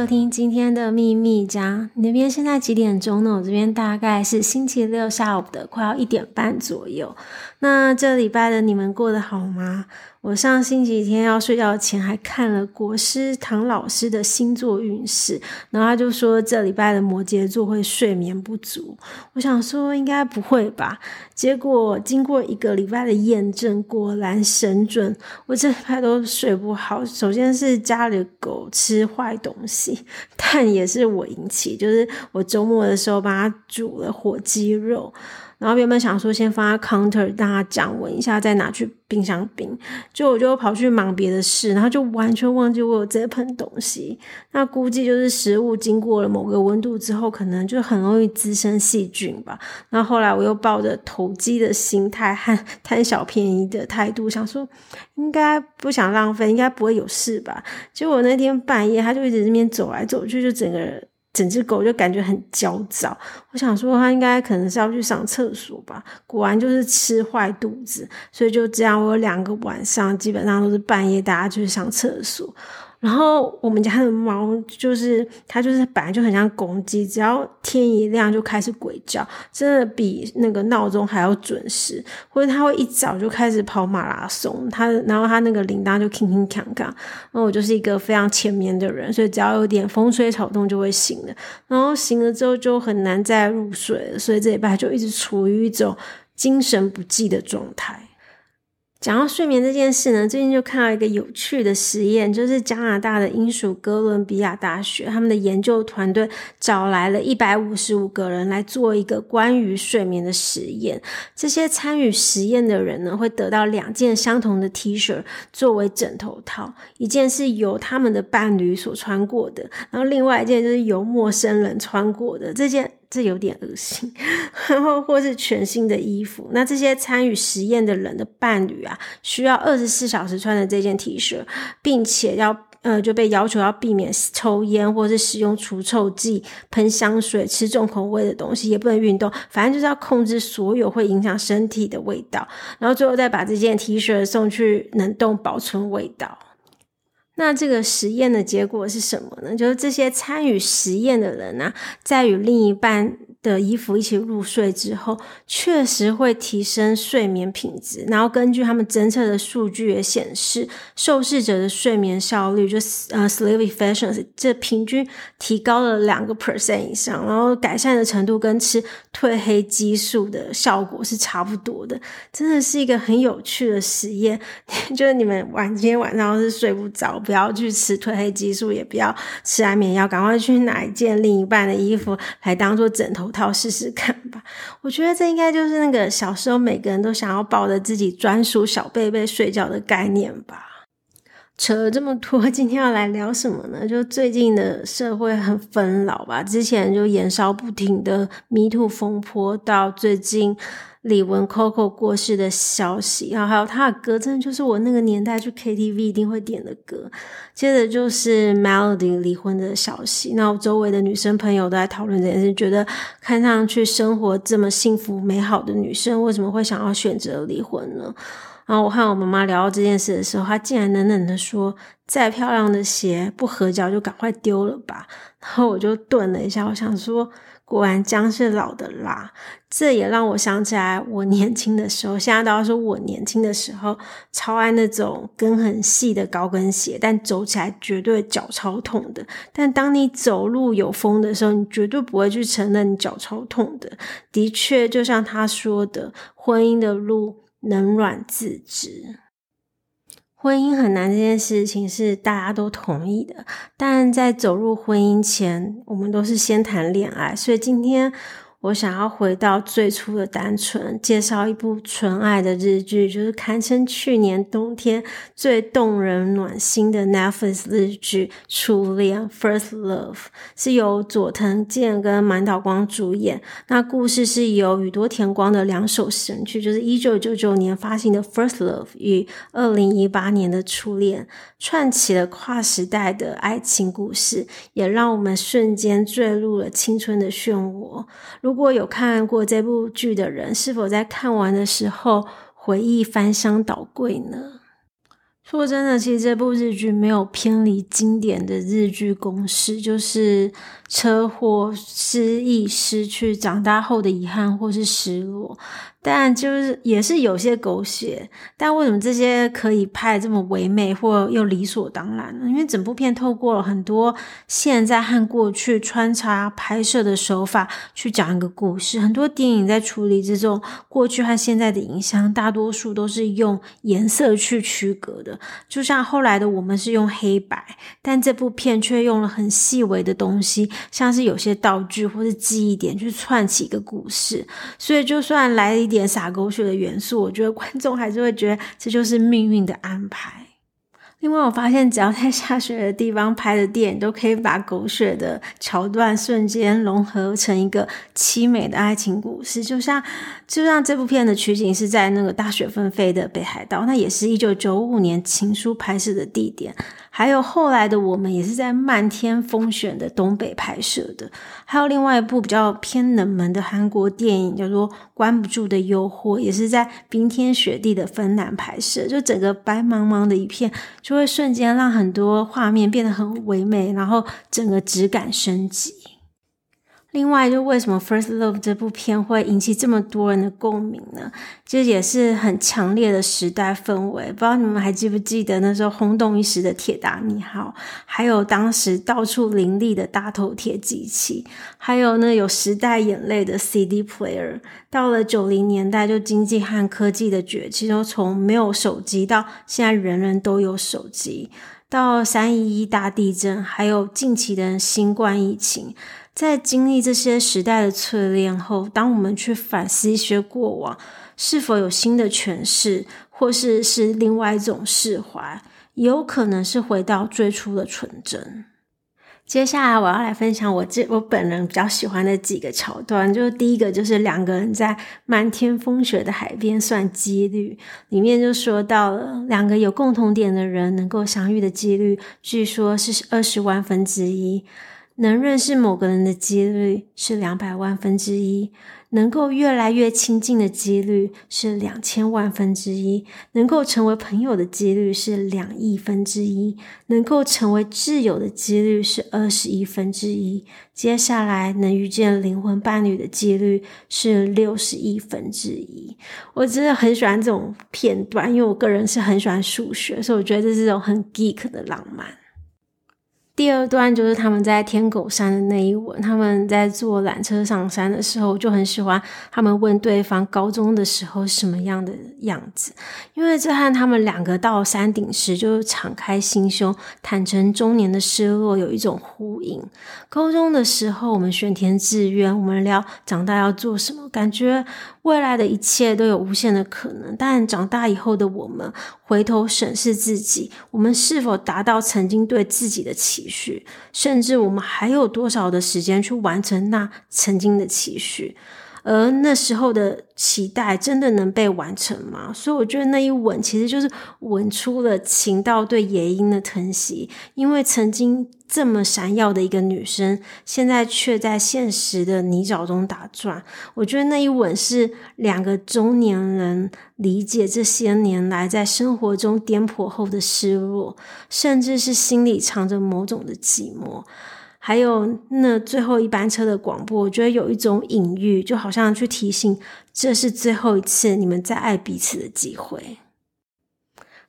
收听今天的秘密家。你那边现在几点钟呢？我这边大概是星期六下午的快要一点半左右。那这礼拜的你们过得好吗？我上星期天要睡觉前还看了国师唐老师的星座运势，然后他就说这礼拜的摩羯座会睡眠不足。我想说应该不会吧，结果经过一个礼拜的验证，果然神准。我这礼拜都睡不好，首先是家里的狗吃坏东西，但也是我引起，就是我周末的时候帮它煮了火鸡肉。然后原本想说先放在 counter 让它降温一下，再拿去冰箱冰，就我就跑去忙别的事，然后就完全忘记我有这盆东西。那估计就是食物经过了某个温度之后，可能就很容易滋生细菌吧。然后后来我又抱着投机的心态和贪小便宜的态度，想说应该不想浪费，应该不会有事吧。结果那天半夜，它就一直这边走来走去，就整个人。整只狗就感觉很焦躁，我想说它应该可能是要去上厕所吧，果然就是吃坏肚子，所以就这样，我有两个晚上基本上都是半夜大家去上厕所。然后我们家的猫就是它，就是本来就很像公鸡，只要天一亮就开始鬼叫，真的比那个闹钟还要准时。或者它会一早就开始跑马拉松，它然后它那个铃铛就铿铿锵锵。那我就是一个非常浅眠的人，所以只要有点风吹草动就会醒了。然后醒了之后就很难再入睡了，所以这礼拜就一直处于一种精神不济的状态。讲到睡眠这件事呢，最近就看到一个有趣的实验，就是加拿大的英属哥伦比亚大学他们的研究团队找来了一百五十五个人来做一个关于睡眠的实验。这些参与实验的人呢，会得到两件相同的 T 恤作为枕头套，一件是由他们的伴侣所穿过的，然后另外一件就是由陌生人穿过的。这件。这有点恶心，然后或是全新的衣服。那这些参与实验的人的伴侣啊，需要二十四小时穿的这件 T 恤，并且要呃就被要求要避免抽烟或是使用除臭剂、喷香水、吃重口味的东西，也不能运动，反正就是要控制所有会影响身体的味道。然后最后再把这件 T 恤送去冷冻保存味道。那这个实验的结果是什么呢？就是这些参与实验的人啊，在与另一半的衣服一起入睡之后，确实会提升睡眠品质。然后根据他们侦测的数据也显示，受试者的睡眠效率就呃 sleep efficiency，这平均提高了两个 percent 以上，然后改善的程度跟吃褪黑激素的效果是差不多的。真的是一个很有趣的实验，就是你们晚今天晚上是睡不着，不要去吃褪黑激素，也不要吃安眠药，赶快去拿一件另一半的衣服来当做枕头套试试看吧，我觉得这应该就是那个小时候每个人都想要抱着自己专属小被被睡觉的概念吧。扯了这么多，今天要来聊什么呢？就最近的社会很纷扰吧，之前就延烧不停的迷途风波，到最近。李玟 Coco 过世的消息，然后还有他的歌，真的就是我那个年代去 KTV 一定会点的歌。接着就是 Melody 离婚的消息，那我周围的女生朋友都在讨论这件事，觉得看上去生活这么幸福美好的女生，为什么会想要选择离婚呢？然后我和我妈妈聊到这件事的时候，她竟然冷冷的说：“再漂亮的鞋不合脚就赶快丢了吧。”然后我就顿了一下，我想说。果然姜是老的辣，这也让我想起来我年轻的时候。现在都要说我年轻的时候，超爱那种跟很细的高跟鞋，但走起来绝对脚超痛的。但当你走路有风的时候，你绝对不会去承认你脚超痛的。的确，就像他说的，婚姻的路冷暖自知。婚姻很难这件事情是大家都同意的，但在走入婚姻前，我们都是先谈恋爱，所以今天。我想要回到最初的单纯，介绍一部纯爱的日剧，就是堪称去年冬天最动人暖心的 Netflix 日剧《初恋》（First Love），是由佐藤健跟满岛光主演。那故事是由宇多田光的两首神曲，就是一九九九年发行的《First Love》与二零一八年的《初恋》，串起了跨时代的爱情故事，也让我们瞬间坠入了青春的漩涡。如果有看过这部剧的人，是否在看完的时候回忆翻箱倒柜呢？说真的，其实这部日剧没有偏离经典的日剧公式，就是车祸、失忆、失去、长大后的遗憾或是失落。但就是也是有些狗血，但为什么这些可以拍这么唯美或又理所当然呢？因为整部片透过了很多现在和过去穿插拍摄的手法去讲一个故事。很多电影在处理这种过去和现在的影像，大多数都是用颜色去区隔的。就像后来的我们是用黑白，但这部片却用了很细微的东西，像是有些道具或是记忆点去串起一个故事。所以就算来点洒狗血的元素，我觉得观众还是会觉得这就是命运的安排。另外，我发现只要在下雪的地方拍的电影，都可以把狗血的桥段瞬间融合成一个凄美的爱情故事。就像，就像这部片的取景是在那个大雪纷飞的北海道，那也是一九九五年《情书》拍摄的地点。还有后来的我们也是在漫天风雪的东北拍摄的，还有另外一部比较偏冷门的韩国电影叫做《关不住的诱惑》，也是在冰天雪地的芬兰拍摄，就整个白茫茫的一片，就会瞬间让很多画面变得很唯美，然后整个质感升级。另外，就为什么《First Love》这部片会引起这么多人的共鸣呢？这也是很强烈的时代氛围。不知道你们还记不记得那时候轰动一时的《铁达尼号》，还有当时到处林立的大头贴机器，还有呢有时代眼泪的 CD player。到了九零年代，就经济和科技的崛起，都从没有手机到现在人人都有手机，到三一一大地震，还有近期的新冠疫情。在经历这些时代的淬炼后，当我们去反思一些过往，是否有新的诠释，或是是另外一种释怀，有可能是回到最初的纯真。接下来我要来分享我这我本人比较喜欢的几个桥段，就是第一个就是两个人在漫天风雪的海边算几率，里面就说到了两个有共同点的人能够相遇的几率，据说是二十万分之一。能认识某个人的几率是两百万分之一，能够越来越亲近的几率是两千万分之一，能够成为朋友的几率是两亿分之一，能够成为挚友的几率是二十亿分之一。接下来能遇见灵魂伴侣的几率是六十亿分之一。我真的很喜欢这种片段，因为我个人是很喜欢数学，所以我觉得这是这种很 geek 的浪漫。第二段就是他们在天狗山的那一吻，他们在坐缆车上山的时候，就很喜欢他们问对方高中的时候什么样的样子，因为这和他们两个到山顶时就敞开心胸、坦诚中年的失落有一种呼应。高中的时候，我们选填志愿，我们聊长大要做什么，感觉未来的一切都有无限的可能。但长大以后的我们，回头审视自己，我们是否达到曾经对自己的期许？甚至我们还有多少的时间去完成那曾经的期许？而那时候的期待真的能被完成吗？所以我觉得那一吻其实就是吻出了情到对野樱的疼惜，因为曾经。这么闪耀的一个女生，现在却在现实的泥沼中打转。我觉得那一吻是两个中年人理解这些年来在生活中颠簸后的失落，甚至是心里藏着某种的寂寞。还有那最后一班车的广播，我觉得有一种隐喻，就好像去提醒这是最后一次你们再爱彼此的机会。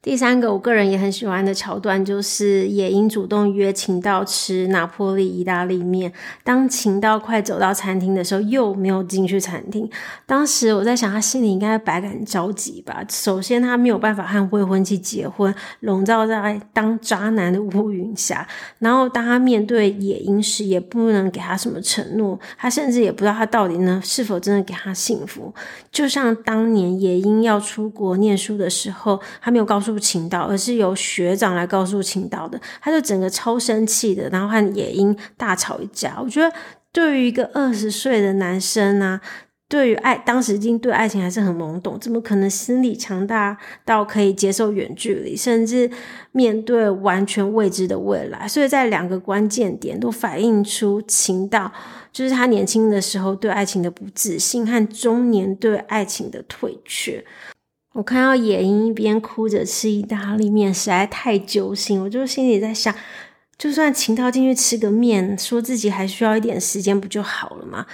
第三个我个人也很喜欢的桥段，就是野樱主动约晴道吃拿坡利意大利面。当晴道快走到餐厅的时候，又没有进去餐厅。当时我在想，他心里应该百感交集吧。首先，他没有办法和未婚妻结婚，笼罩在当渣男的乌云下。然后，当他面对野樱时，也不能给他什么承诺。他甚至也不知道他到底呢是否真的给他幸福。就像当年野樱要出国念书的时候，他没有告诉。晴道，而是由学长来告诉晴道的，他就整个超生气的，然后和野樱大吵一架。我觉得对于一个二十岁的男生啊，对于爱，当时已经对爱情还是很懵懂，怎么可能心理强大到可以接受远距离，甚至面对完全未知的未来？所以在两个关键点都反映出情道，就是他年轻的时候对爱情的不自信，和中年对爱情的退却。我看到野英一边哭着吃意大利面，实在太揪心。我就心里在想，就算秦涛进去吃个面，说自己还需要一点时间，不就好了吗？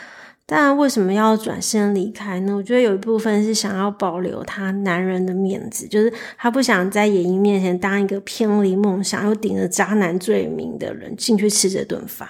但为什么要转身离开呢？我觉得有一部分是想要保留他男人的面子，就是他不想在野英面前当一个偏离梦想又顶着渣男罪名的人进去吃这顿饭。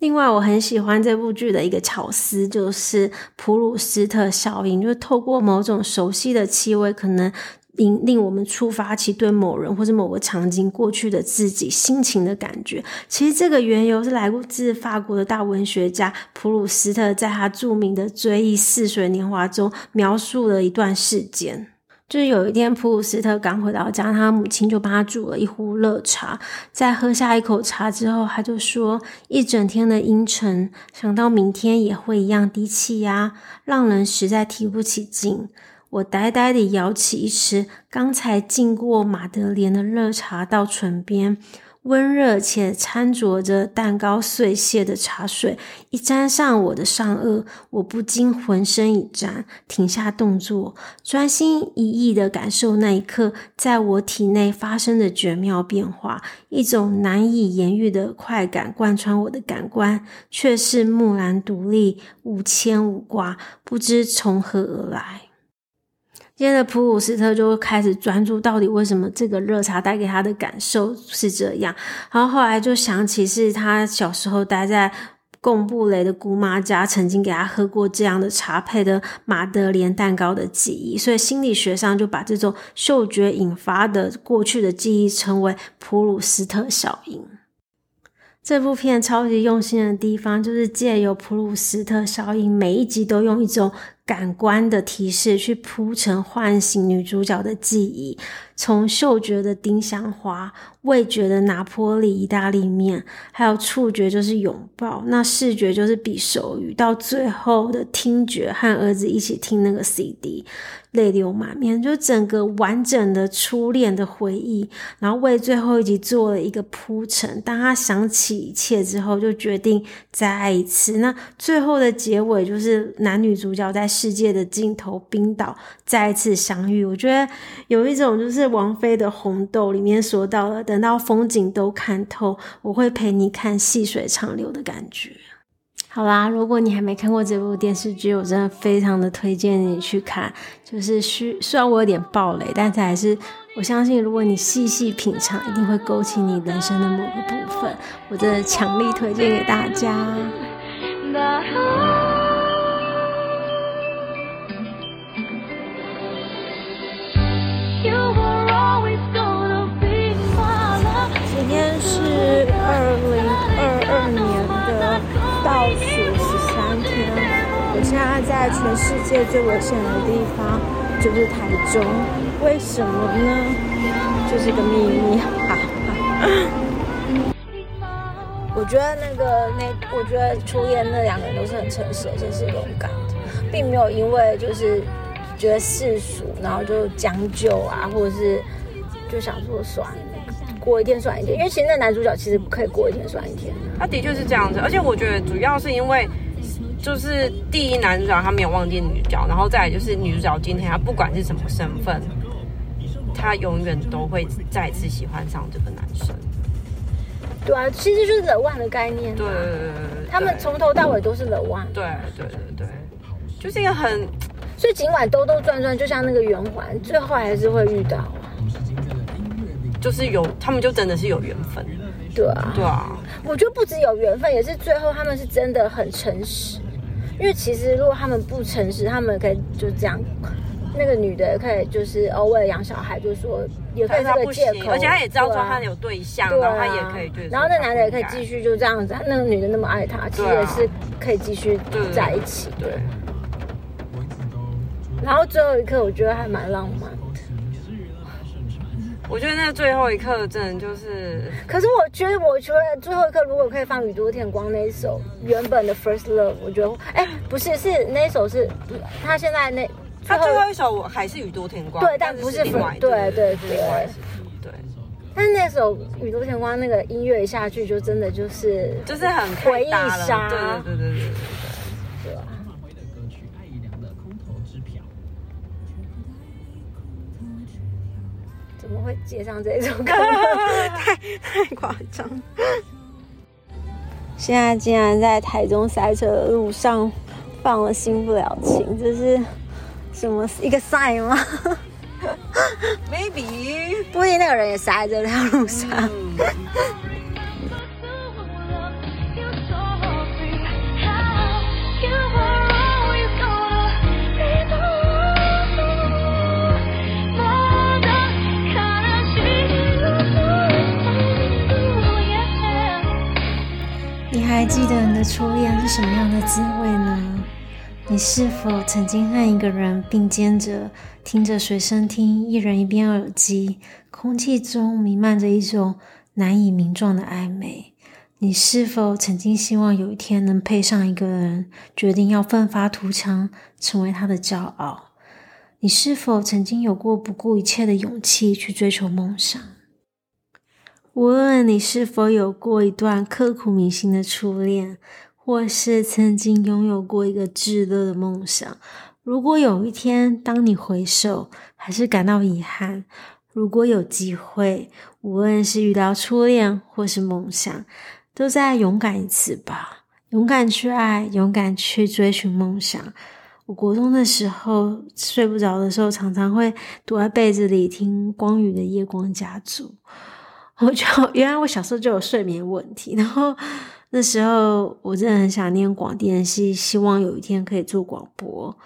另外，我很喜欢这部剧的一个巧思，就是普鲁斯特效应，就是透过某种熟悉的气味，可能令令我们触发起对某人或者某个场景过去的自己心情的感觉。其实这个缘由是来自法国的大文学家普鲁斯特，在他著名的《追忆似水年华》中描述了一段事件。就是有一天，普鲁斯特刚回到家，他母亲就帮他煮了一壶热茶。在喝下一口茶之后，他就说：“一整天的阴沉，想到明天也会一样低气压，让人实在提不起劲。”我呆呆地舀起一匙刚才浸过马德莲的热茶到唇边。温热且掺着着蛋糕碎屑的茶水一沾上我的上颚，我不禁浑身一颤，停下动作，专心一意地感受那一刻在我体内发生的绝妙变化。一种难以言喻的快感贯穿我的感官，却是木然独立，无牵无挂，不知从何而来。接着，普鲁斯特就开始专注，到底为什么这个热茶带给他的感受是这样。然后后来就想起是他小时候待在贡布雷的姑妈家，曾经给他喝过这样的茶配的马德莲蛋糕的记忆，所以心理学上就把这种嗅觉引发的过去的记忆称为普鲁斯特效应。这部片超级用心的地方，就是借由普鲁斯特效应，每一集都用一种感官的提示去铺陈唤醒女主角的记忆，从嗅觉的丁香花、味觉的拿坡里意大利面，还有触觉就是拥抱，那视觉就是比手语，到最后的听觉和儿子一起听那个 CD。泪流满面，就整个完整的初恋的回忆，然后为最后一集做了一个铺陈。当他想起一切之后，就决定再爱一次。那最后的结尾就是男女主角在世界的尽头冰岛再一次相遇。我觉得有一种就是王菲的《红豆》里面说到了，等到风景都看透，我会陪你看细水长流的感觉。好啦，如果你还没看过这部电视剧，我真的非常的推荐你去看。就是虽虽然我有点爆雷，但是还是我相信，如果你细细品尝，一定会勾起你人生的某个部分。我真的强力推荐给大家。在全世界最危险的地方，就是台中。为什么呢？就是个秘密。我觉得那个那，我觉得初恋那两个人都是很诚实，而且是勇敢的，并没有因为就是觉得世俗，然后就将就啊，或者是就想说算了。过一天算一天，因为其实那男主角其实可以过一天算一天。他的确是这样子，而且我觉得主要是因为，就是第一男主角他没有忘记女主角，然后再来就是女主角今天她不管是什么身份，她永远都会再次喜欢上这个男生。对啊，其实就是 the one 的概念。对，他们从头到尾都是 the one。对对对对，就是一个很，所以尽管兜兜转转，就像那个圆环，最后还是会遇到。就是有，他们就真的是有缘分。对啊，对啊。我觉得不只有缘分，也是最后他们是真的很诚实。因为其实如果他们不诚实，他们可以就这样，那个女的可以就是哦，为了养小孩，就说也可以这个借口，而且她也知道说他有对象，对啊、然后他也可以就是。然后那男的也可以继续就这样子，那个女的那么爱他，其实也是可以继续在一起。对。然后最后一刻，我觉得还蛮浪漫。我觉得那最后一刻真的就是，可是我觉得，我觉得最后一刻如果可以放宇多田光那一首原本的 First Love，我觉得，哎，不是，是那一首是，他现在那他最后一首还是宇多田光，对，但不是另外，对对对对，对，但是那首宇多田光那个音乐一下去，就真的就是就是很回忆杀，对对对对对会接上这首歌？太太夸张！现在竟然在台中塞车的路上放了《新不了情》，这是什么一个 sign 吗？Maybe，不一定那个人也塞在这条路上。嗯你还记得你的初恋是什么样的滋味呢？你是否曾经和一个人并肩着，听着随身听，一人一边耳机，空气中弥漫着一种难以名状的暧昧？你是否曾经希望有一天能配上一个人，决定要奋发图强，成为他的骄傲？你是否曾经有过不顾一切的勇气去追求梦想？无论你是否有过一段刻骨铭心的初恋，或是曾经拥有过一个炙热的梦想，如果有一天当你回首，还是感到遗憾，如果有机会，无论是遇到初恋或是梦想，都再勇敢一次吧，勇敢去爱，勇敢去追寻梦想。我国中的时候睡不着的时候，常常会躲在被子里听光宇的《夜光家族》。我就 原来我小时候就有睡眠问题，然后那时候我真的很想念广电系，希望有一天可以做广播。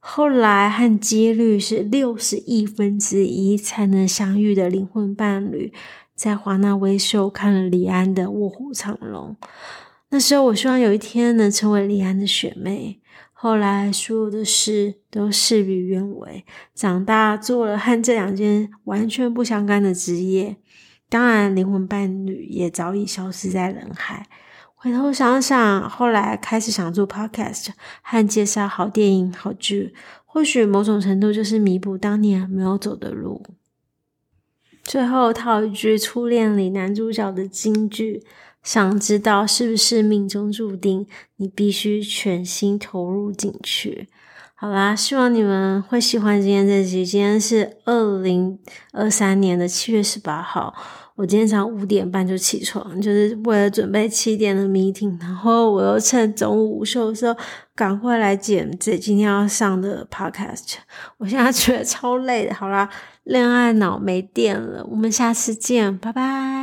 后来和几率是六十亿分之一才能相遇的灵魂伴侣，在华纳威秀看了李安的《卧虎藏龙》。那时候我希望有一天能成为李安的学妹。后来所有的事都事与愿违，长大做了和这两件完全不相干的职业。当然，灵魂伴侣也早已消失在人海。回头想想，后来开始想做 podcast 和介绍好电影、好剧，或许某种程度就是弥补当年没有走的路。最后套一句《初恋》里男主角的金句：想知道是不是命中注定，你必须全心投入进去。好啦，希望你们会喜欢今天这集。今天是二零二三年的七月十八号。我今天早上五点半就起床，就是为了准备七点的 meeting，然后我又趁中午午休的时候赶快来剪这今天要上的 podcast。我现在觉得超累的。好啦，恋爱脑没电了，我们下次见，拜拜。